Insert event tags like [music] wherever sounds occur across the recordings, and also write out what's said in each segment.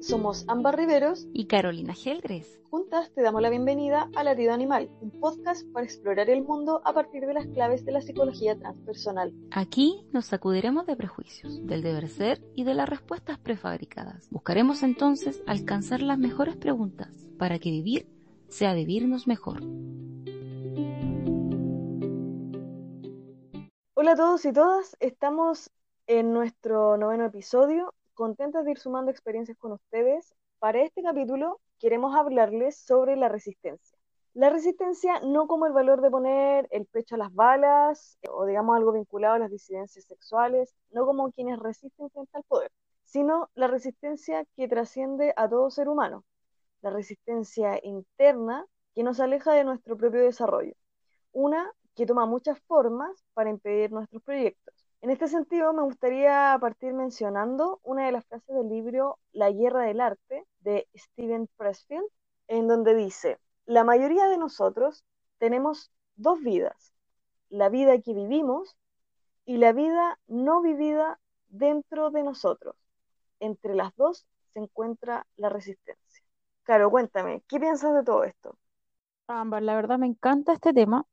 somos Ámbar Riveros y Carolina Gelgres. Juntas te damos la bienvenida a Latido Animal, un podcast para explorar el mundo a partir de las claves de la psicología transpersonal. Aquí nos sacudiremos de prejuicios, del deber ser y de las respuestas prefabricadas. Buscaremos entonces alcanzar las mejores preguntas para que vivir sea vivirnos mejor. Hola a todos y todas, estamos en nuestro noveno episodio contentas de ir sumando experiencias con ustedes. Para este capítulo queremos hablarles sobre la resistencia. La resistencia no como el valor de poner el pecho a las balas o digamos algo vinculado a las disidencias sexuales, no como quienes resisten frente al poder, sino la resistencia que trasciende a todo ser humano, la resistencia interna que nos aleja de nuestro propio desarrollo, una que toma muchas formas para impedir nuestros proyectos. En este sentido, me gustaría partir mencionando una de las frases del libro La guerra del arte de Steven Pressfield, en donde dice, la mayoría de nosotros tenemos dos vidas, la vida que vivimos y la vida no vivida dentro de nosotros. Entre las dos se encuentra la resistencia. Caro, cuéntame, ¿qué piensas de todo esto? Ámbar, la verdad me encanta este tema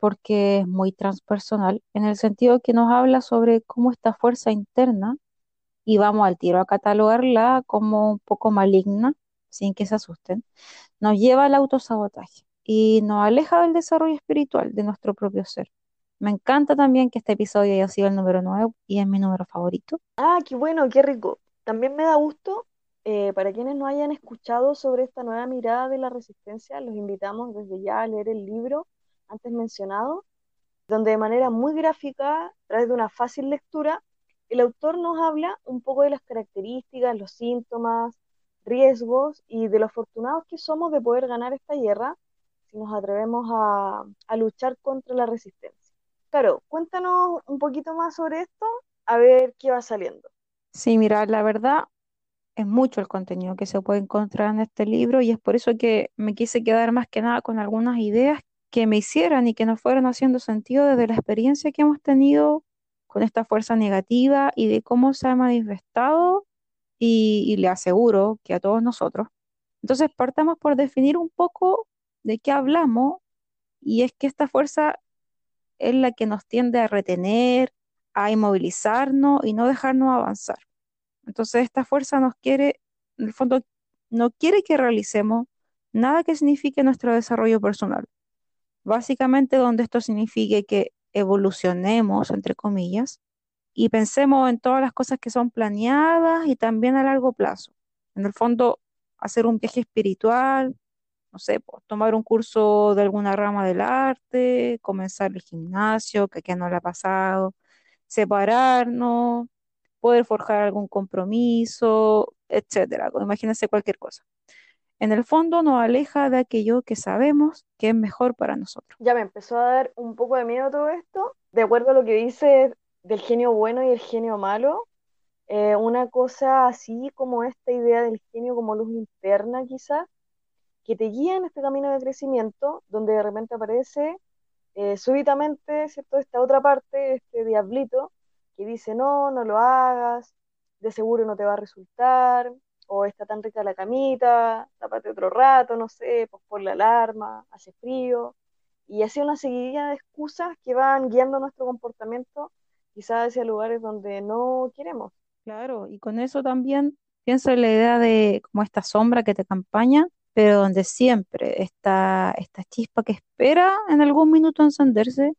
porque es muy transpersonal, en el sentido que nos habla sobre cómo esta fuerza interna, y vamos al tiro a catalogarla como un poco maligna, sin que se asusten, nos lleva al autosabotaje y nos aleja del desarrollo espiritual de nuestro propio ser. Me encanta también que este episodio haya sido el número 9 y es mi número favorito. Ah, qué bueno, qué rico. También me da gusto, eh, para quienes no hayan escuchado sobre esta nueva mirada de la resistencia, los invitamos desde ya a leer el libro antes mencionado, donde de manera muy gráfica, a través de una fácil lectura, el autor nos habla un poco de las características, los síntomas, riesgos y de lo afortunados que somos de poder ganar esta guerra si nos atrevemos a, a luchar contra la resistencia. Claro, cuéntanos un poquito más sobre esto, a ver qué va saliendo. Sí, mira, la verdad es mucho el contenido que se puede encontrar en este libro y es por eso que me quise quedar más que nada con algunas ideas que me hicieran y que nos fueran haciendo sentido desde la experiencia que hemos tenido con esta fuerza negativa y de cómo se ha manifestado y, le aseguro que a todos nosotros. Entonces partamos por definir un poco de qué hablamos y es que esta fuerza es la que nos tiende a retener, a inmovilizarnos y no dejarnos avanzar. Entonces esta fuerza nos quiere, en el fondo, no quiere que realicemos nada que signifique nuestro desarrollo personal. Básicamente donde esto signifique que evolucionemos, entre comillas, y pensemos en todas las cosas que son planeadas y también a largo plazo. En el fondo, hacer un viaje espiritual, no sé, pues, tomar un curso de alguna rama del arte, comenzar el gimnasio, que aquí no le ha pasado, separarnos, poder forjar algún compromiso, etcétera. Imagínense cualquier cosa en el fondo nos aleja de aquello que sabemos que es mejor para nosotros. Ya me empezó a dar un poco de miedo todo esto, de acuerdo a lo que dice del genio bueno y el genio malo. Eh, una cosa así como esta idea del genio como luz interna quizás, que te guía en este camino de crecimiento, donde de repente aparece eh, súbitamente, ¿cierto? Esta otra parte, este diablito, que dice, no, no lo hagas, de seguro no te va a resultar, o está tan rica la camita, tapate otro rato, no sé, pues por la alarma, hace frío, y así una seguidilla de excusas que van guiando nuestro comportamiento quizás hacia lugares donde no queremos. Claro, y con eso también pienso en la idea de como esta sombra que te acompaña, pero donde siempre está esta chispa que espera en algún minuto encenderse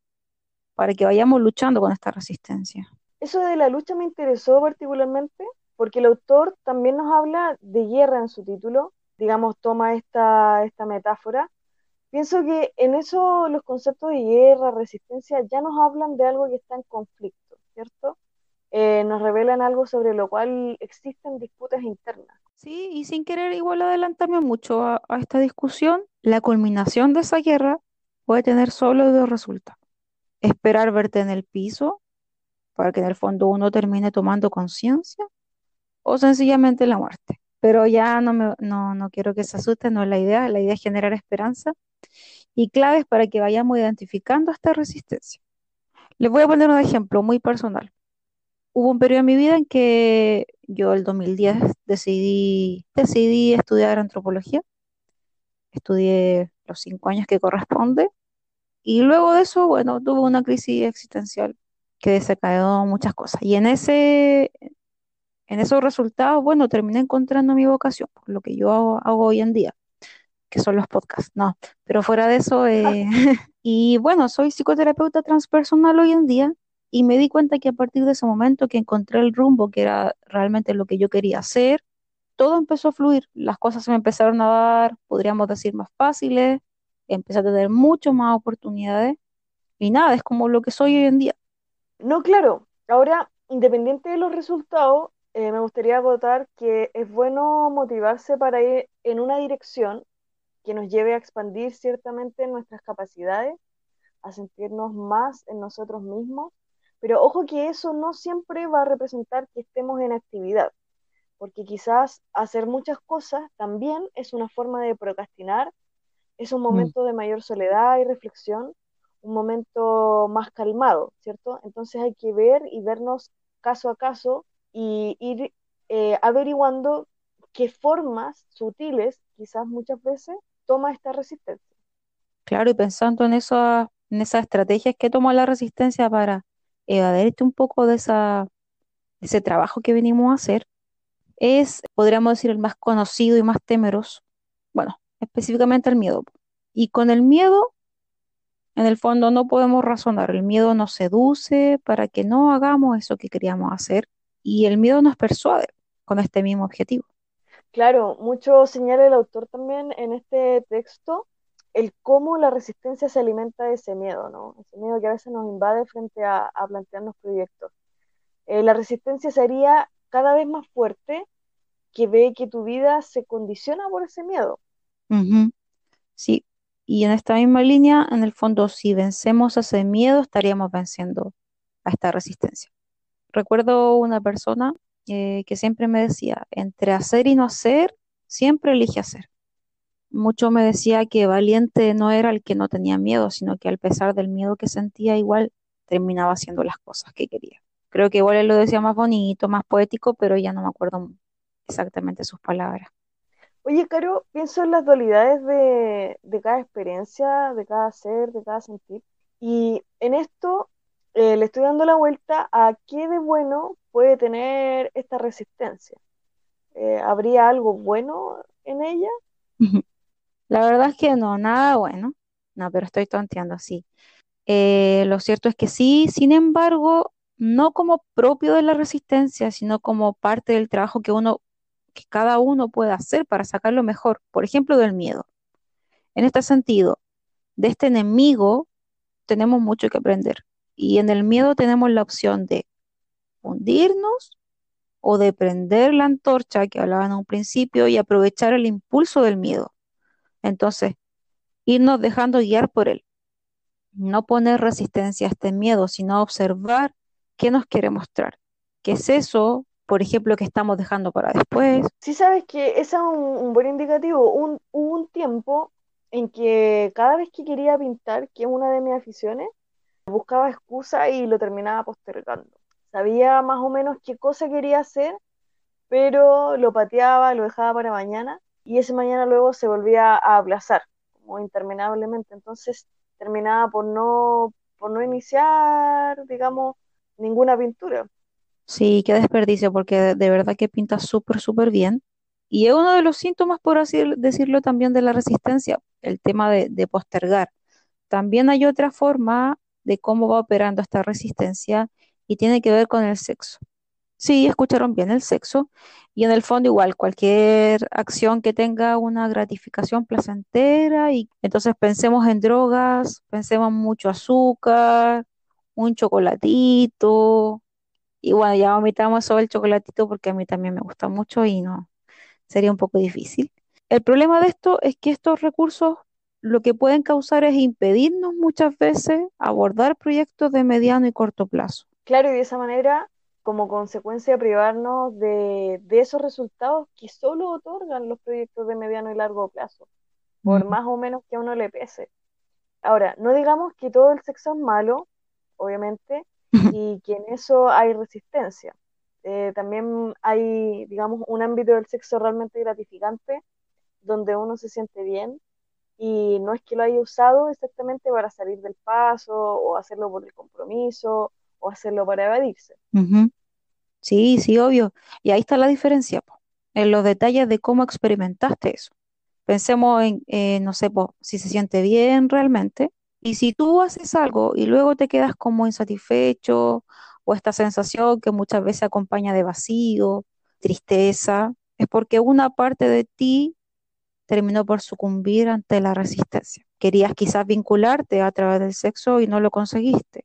para que vayamos luchando con esta resistencia. Eso de la lucha me interesó particularmente porque el autor también nos habla de guerra en su título, digamos, toma esta, esta metáfora. Pienso que en eso los conceptos de guerra, resistencia, ya nos hablan de algo que está en conflicto, ¿cierto? Eh, nos revelan algo sobre lo cual existen disputas internas. Sí, y sin querer igual adelantarme mucho a, a esta discusión, la culminación de esa guerra puede tener solo dos resultados. Esperar verte en el piso para que en el fondo uno termine tomando conciencia o sencillamente la muerte. Pero ya no, no, no quiero que se asusten, no es la idea, la idea es generar esperanza y claves para que vayamos identificando esta resistencia. Les voy a poner un ejemplo muy personal. Hubo un periodo en mi vida en que yo el 2010 decidí, decidí estudiar antropología. Estudié los cinco años que corresponde. Y luego de eso, bueno, tuve una crisis existencial que desencadenó muchas cosas. Y en ese, en esos resultados, bueno, terminé encontrando mi vocación, lo que yo hago, hago hoy en día, que son los podcasts. No, pero fuera de eso, eh, [laughs] y bueno, soy psicoterapeuta transpersonal hoy en día y me di cuenta que a partir de ese momento que encontré el rumbo, que era realmente lo que yo quería hacer, todo empezó a fluir, las cosas se me empezaron a dar, podríamos decir, más fáciles, empecé a tener mucho más oportunidades y nada, es como lo que soy hoy en día. No, claro. Ahora, independiente de los resultados, eh, me gustaría acotar que es bueno motivarse para ir en una dirección que nos lleve a expandir ciertamente nuestras capacidades, a sentirnos más en nosotros mismos, pero ojo que eso no siempre va a representar que estemos en actividad, porque quizás hacer muchas cosas también es una forma de procrastinar, es un mm. momento de mayor soledad y reflexión, un momento más calmado, ¿cierto? Entonces hay que ver y vernos caso a caso y ir eh, averiguando qué formas sutiles, quizás muchas veces, toma esta resistencia. Claro, y pensando en, eso, en esas estrategias que toma la resistencia para evadirte un poco de, esa, de ese trabajo que venimos a hacer, es, podríamos decir, el más conocido y más temeroso. Bueno, específicamente el miedo. Y con el miedo en el fondo no podemos razonar, el miedo nos seduce para que no hagamos eso que queríamos hacer y el miedo nos persuade con este mismo objetivo. Claro, mucho señala el autor también en este texto el cómo la resistencia se alimenta de ese miedo, ¿no? Ese miedo que a veces nos invade frente a, plantearnos proyectos. Eh, la resistencia sería cada vez más fuerte que ve que tu vida se condiciona por ese miedo. Sí, y en esta misma línea, en el fondo, si vencemos ese miedo, estaríamos venciendo a esta resistencia. Recuerdo una persona eh, que siempre me decía, entre hacer y no hacer, siempre elige hacer. Mucho me decía que valiente no era el que no tenía miedo, sino que al pesar del miedo que sentía, igual terminaba haciendo las cosas que quería. Creo que igual él lo decía más bonito, más poético, pero ya no me acuerdo exactamente sus palabras. Oye, Caro, pienso en las dualidades de, cada experiencia, de cada ser, de cada sentir. Y en esto eh, le estoy dando la vuelta a qué de bueno puede tener esta resistencia. Eh, ¿Habría algo bueno en ella? La verdad es que no, nada bueno. No, pero estoy tonteando, sí. Eh, lo cierto es que sí, sin embargo, no como propio de la resistencia, sino como parte del trabajo que uno que cada uno puede hacer para sacar lo mejor, por ejemplo, del miedo. En este sentido, de este enemigo tenemos mucho que aprender. Y en el miedo tenemos la opción de hundirnos o de prender la antorcha que hablaban en un principio y aprovechar el impulso del miedo. Entonces, irnos dejando guiar por él. No poner resistencia a este miedo, sino observar qué nos quiere mostrar. ¿Qué es eso por ejemplo, que estamos dejando para después. Sí, sabes que ese es un, buen indicativo. Un, hubo un tiempo en que cada vez que quería pintar, que es una de mis aficiones, buscaba excusa y lo terminaba postergando. Sabía más o menos qué cosa quería hacer, pero lo pateaba, lo dejaba para mañana y ese mañana luego se volvía a aplazar, como interminablemente. Entonces terminaba por no, por no iniciar, digamos, ninguna pintura. Sí, qué desperdicio, porque de, verdad que pinta súper, súper bien. Y es uno de los síntomas, por así decirlo, también de la resistencia, el tema de, de postergar. También hay otra forma de cómo va operando esta resistencia y tiene que ver con el sexo. Sí, escucharon bien el sexo. Y en el fondo igual, cualquier acción que tenga una gratificación placentera y entonces pensemos en drogas, pensemos en mucho azúcar, un chocolatito, y bueno, ya vomitamos sobre el chocolatito porque a mí también me gusta mucho y no, sería un poco difícil. El problema de esto es que estos recursos lo que pueden causar es impedirnos muchas veces abordar proyectos de mediano y corto plazo. Claro, y de esa manera, como consecuencia, privarnos de, de esos resultados que solo otorgan los proyectos de mediano y largo plazo, por más o menos que a uno le pese. Ahora, no digamos que todo el sexo es malo, obviamente, [laughs] y que en eso hay resistencia. Eh, también hay, digamos, un ámbito del sexo realmente gratificante donde uno se siente bien y no es que lo haya usado exactamente para salir del paso o hacerlo por el compromiso o hacerlo para evadirse. Sí, sí, obvio. Y ahí está la diferencia, en los detalles de cómo experimentaste eso. Pensemos en, eh, no sé, si se siente bien realmente. Y si tú haces algo y luego te quedas como insatisfecho o esta sensación que muchas veces acompaña de vacío, tristeza, es porque una parte de ti terminó por sucumbir ante la resistencia. Querías quizás vincularte a través del sexo y no lo conseguiste.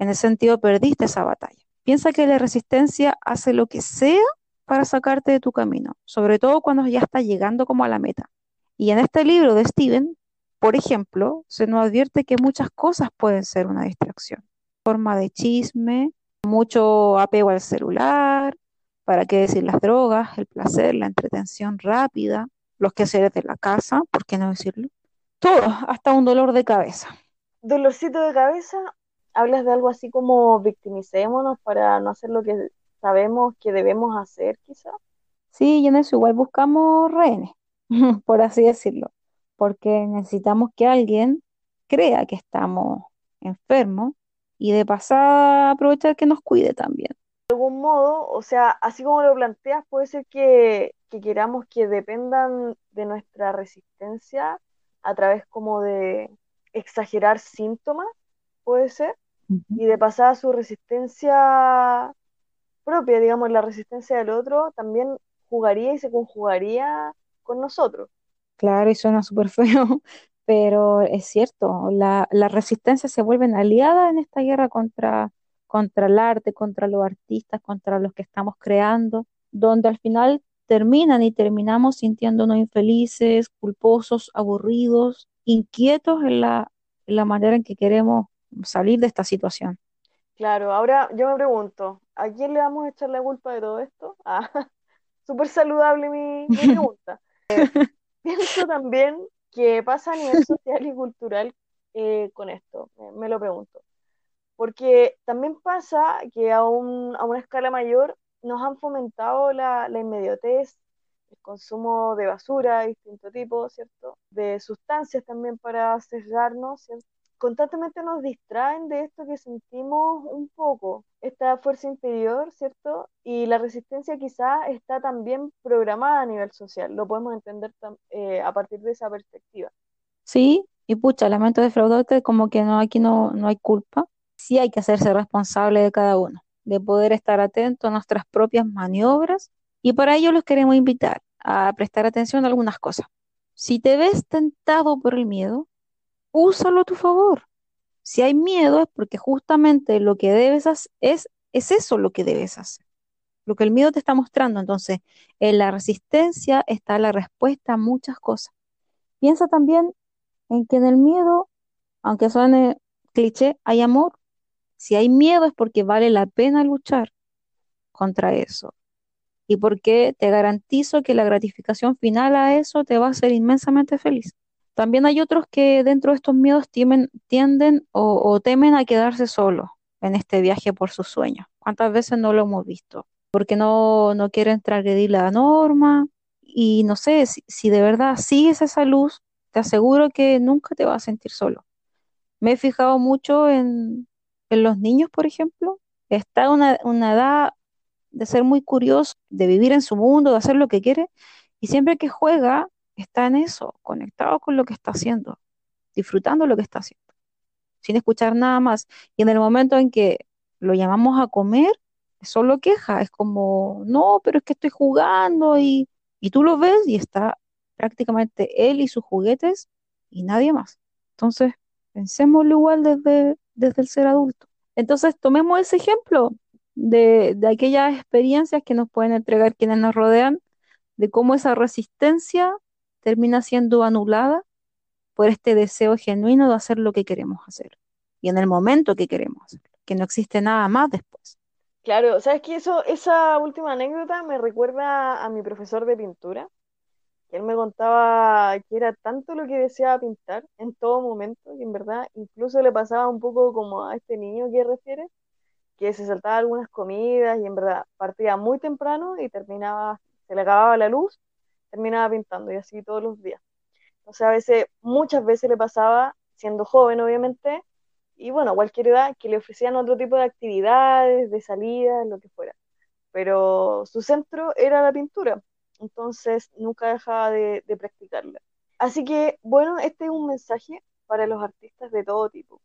En ese sentido, perdiste esa batalla. Piensa que la resistencia hace lo que sea para sacarte de tu camino, sobre todo cuando ya está llegando como a la meta. Y en este libro de Steven, por ejemplo, se nos advierte que muchas cosas pueden ser una distracción. Forma de chisme, mucho apego al celular, para qué decir las drogas, el placer, la entretención rápida, los quehaceres de la casa, ¿por qué no decirlo? Todo, hasta un dolor de cabeza. Dolorcito de cabeza, hablas de algo así como victimicémonos para no hacer lo que sabemos que debemos hacer, quizá. Sí, y en eso igual buscamos rehenes, [laughs] por así decirlo, porque necesitamos que alguien crea que estamos enfermos y de pasada aprovechar que nos cuide también. De algún modo, o sea, así como lo planteas, puede ser que que queramos que dependan de nuestra resistencia a través como de exagerar síntomas, puede ser, y de pasar a su resistencia propia, digamos, la resistencia del otro, también jugaría y se conjugaría con nosotros. Claro, y suena súper feo, [laughs] pero es cierto, la, la, resistencia se vuelve aliada en esta guerra contra, contra el arte, contra los artistas, contra los que estamos creando, donde al final terminan y terminamos sintiéndonos infelices, culposos, aburridos, inquietos en la, manera en que queremos salir de esta situación. Claro, ahora yo me pregunto, ¿a quién le vamos a echar la culpa de todo esto? Ah, [laughs] súper saludable mi, pregunta. [laughs] pienso también que pasa a nivel social y cultural eh, con esto, me, lo pregunto. Porque también pasa que a, un, a una escala mayor nos han fomentado la, inmediatez, el consumo de basura de distinto tipo, ¿cierto? De sustancias también para sesgarnos, Constantemente nos distraen de esto que sentimos un poco, esta fuerza interior, ¿cierto? Y la resistencia quizás está también programada a nivel social, lo podemos entender eh, a partir de esa perspectiva. Sí, y pucha, lamento defraudarte, como que no, aquí no, no hay culpa, sí hay que hacerse responsable de cada uno de poder estar atento a nuestras propias maniobras y para ello los queremos invitar a prestar atención a algunas cosas. Si te ves tentado por el miedo, úsalo a tu favor. Si hay miedo es porque justamente lo que debes hacer es, es eso lo que debes hacer, lo que el miedo te está mostrando. Entonces, en la resistencia está la respuesta a muchas cosas. Piensa también en que en el miedo, aunque suene cliché, hay amor, si hay miedo es porque vale la pena luchar contra eso. Y porque te garantizo que la gratificación final a eso te va a hacer inmensamente feliz. También hay otros que dentro de estos miedos tienden o, temen a quedarse solos en este viaje por sus sueños. ¿Cuántas veces no lo hemos visto? Porque no, no quieren transgredir la norma. Y no sé, si, si de verdad sigues esa luz, te aseguro que nunca te vas a sentir solo. Me he fijado mucho en, en los niños, por ejemplo, está una, una edad de ser muy curioso, de vivir en su mundo, de hacer lo que quiere, y siempre que juega está en eso, conectado con lo que está haciendo, disfrutando lo que está haciendo, sin escuchar nada más. Y en el momento en que lo llamamos a comer, solo queja, es como, no, pero es que estoy jugando y, y tú lo ves y está prácticamente él y sus juguetes y nadie más. Entonces, pensémoslo igual desde, desde el ser adulto. Entonces, tomemos ese ejemplo de, de aquellas experiencias que nos pueden entregar quienes nos rodean, de cómo esa resistencia termina siendo anulada por este deseo genuino de hacer lo que queremos hacer y en el momento que queremos hacer, que no existe nada más después. Claro, sabes que eso, esa última anécdota me recuerda a mi profesor de pintura, él me contaba que era tanto lo que deseaba pintar en todo momento, y en verdad incluso le pasaba un poco como a este niño que refiere, que se saltaba algunas comidas y en verdad partía muy temprano y terminaba, se le acababa la luz, terminaba pintando y así todos los días. Sea, a veces, muchas veces le pasaba, siendo joven obviamente, y bueno, a cualquier edad, que le ofrecían otro tipo de actividades, de salidas, lo que fuera. Pero su centro era la pintura, entonces nunca dejaba de, de practicarla. Así que, bueno, este es un mensaje para los artistas de todo tipo.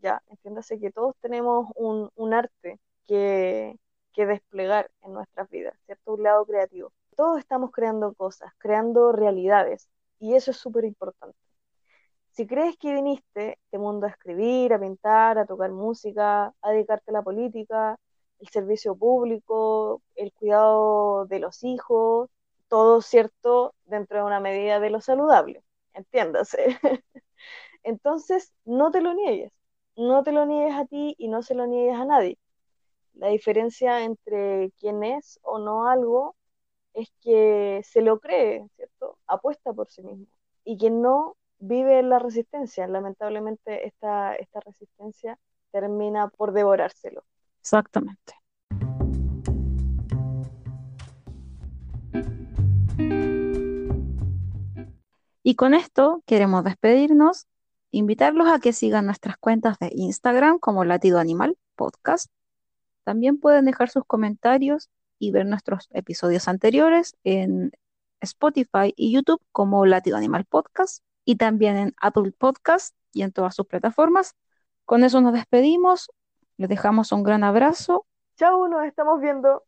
Ya, entiéndase que todos tenemos un, un arte que, que desplegar en nuestras vidas, ¿cierto? Un lado creativo. Todos estamos creando cosas, creando realidades, y eso es súper importante. Si crees que viniste de mundo a escribir, a pintar, a tocar música, a dedicarte a la política, el servicio público, el cuidado de los hijos, todo cierto dentro de una medida de lo saludable, entiéndase. [laughs] Entonces, no te lo niegues, no te lo niegues a ti y no se lo niegues a nadie. La diferencia entre quién es o no algo es que se lo cree, ¿cierto? Apuesta por sí mismo. Y quien no vive en la resistencia. Lamentablemente esta, esta resistencia termina por devorárselo. Exactamente. Y con esto queremos despedirnos, invitarlos a que sigan nuestras cuentas de Instagram como Latido Animal Podcast. También pueden dejar sus comentarios y ver nuestros episodios anteriores en Spotify y YouTube como Latido Animal Podcast y también en Apple Podcast y en todas sus plataformas. Con eso nos despedimos, les dejamos un gran abrazo. Chao, nos estamos viendo.